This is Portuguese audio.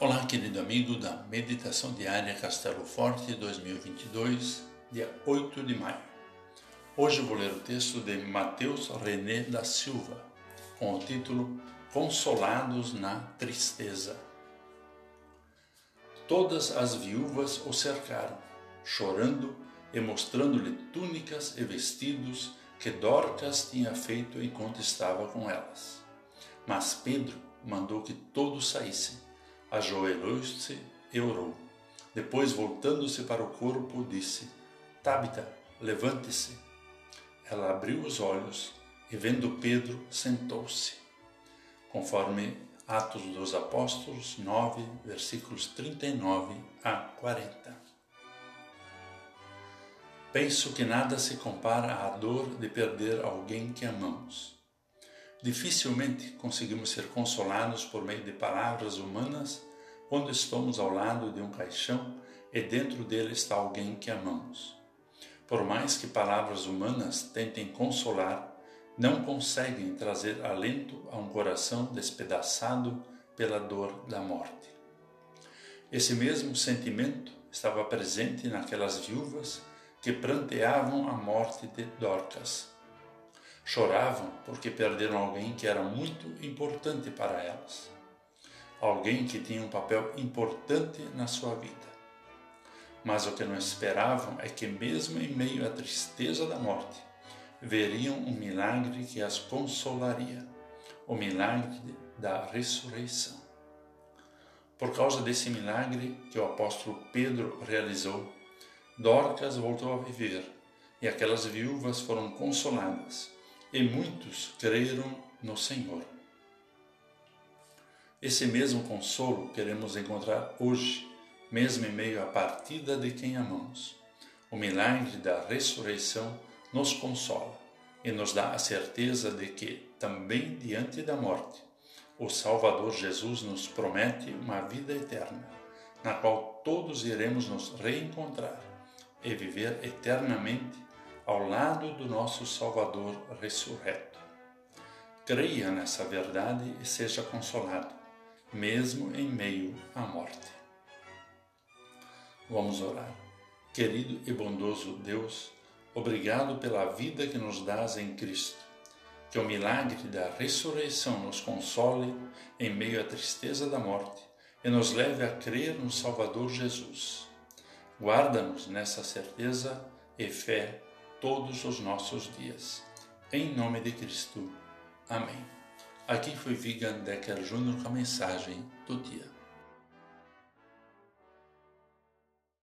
Olá, querido amigo da Meditação Diária Castelo Forte 2022, dia 8 de maio. Hoje vou ler o texto de Mateus René da Silva, com o título Consolados na Tristeza. Todas as viúvas o cercaram, chorando e mostrando-lhe túnicas e vestidos que Dorcas tinha feito enquanto estava com elas. Mas Pedro mandou que todos saíssem ajoelhou-se e orou. Depois, voltando-se para o corpo, disse: Tabita, levante-se. Ela abriu os olhos e, vendo Pedro, sentou-se. Conforme Atos dos Apóstolos 9, versículos 39 a 40. Penso que nada se compara à dor de perder alguém que amamos. Dificilmente conseguimos ser consolados por meio de palavras humanas quando estamos ao lado de um caixão e dentro dele está alguém que amamos. Por mais que palavras humanas tentem consolar, não conseguem trazer alento a um coração despedaçado pela dor da morte. Esse mesmo sentimento estava presente naquelas viúvas que pranteavam a morte de Dorcas Choravam porque perderam alguém que era muito importante para elas, alguém que tinha um papel importante na sua vida. Mas o que não esperavam é que, mesmo em meio à tristeza da morte, veriam um milagre que as consolaria o milagre da ressurreição. Por causa desse milagre que o apóstolo Pedro realizou, Dorcas voltou a viver e aquelas viúvas foram consoladas e muitos creram no Senhor. Esse mesmo consolo queremos encontrar hoje, mesmo em meio à partida de quem amamos. O milagre da ressurreição nos consola e nos dá a certeza de que, também diante da morte, o Salvador Jesus nos promete uma vida eterna, na qual todos iremos nos reencontrar e viver eternamente ao lado do nosso Salvador ressurreto. Creia nessa verdade e seja consolado, mesmo em meio à morte. Vamos orar. Querido e bondoso Deus, obrigado pela vida que nos dás em Cristo. Que o milagre da ressurreição nos console em meio à tristeza da morte e nos leve a crer no Salvador Jesus. Guarda-nos nessa certeza e fé todos os nossos dias. Em nome de Cristo. Amém. Aqui foi Vigan Decker Jr. com a mensagem do dia.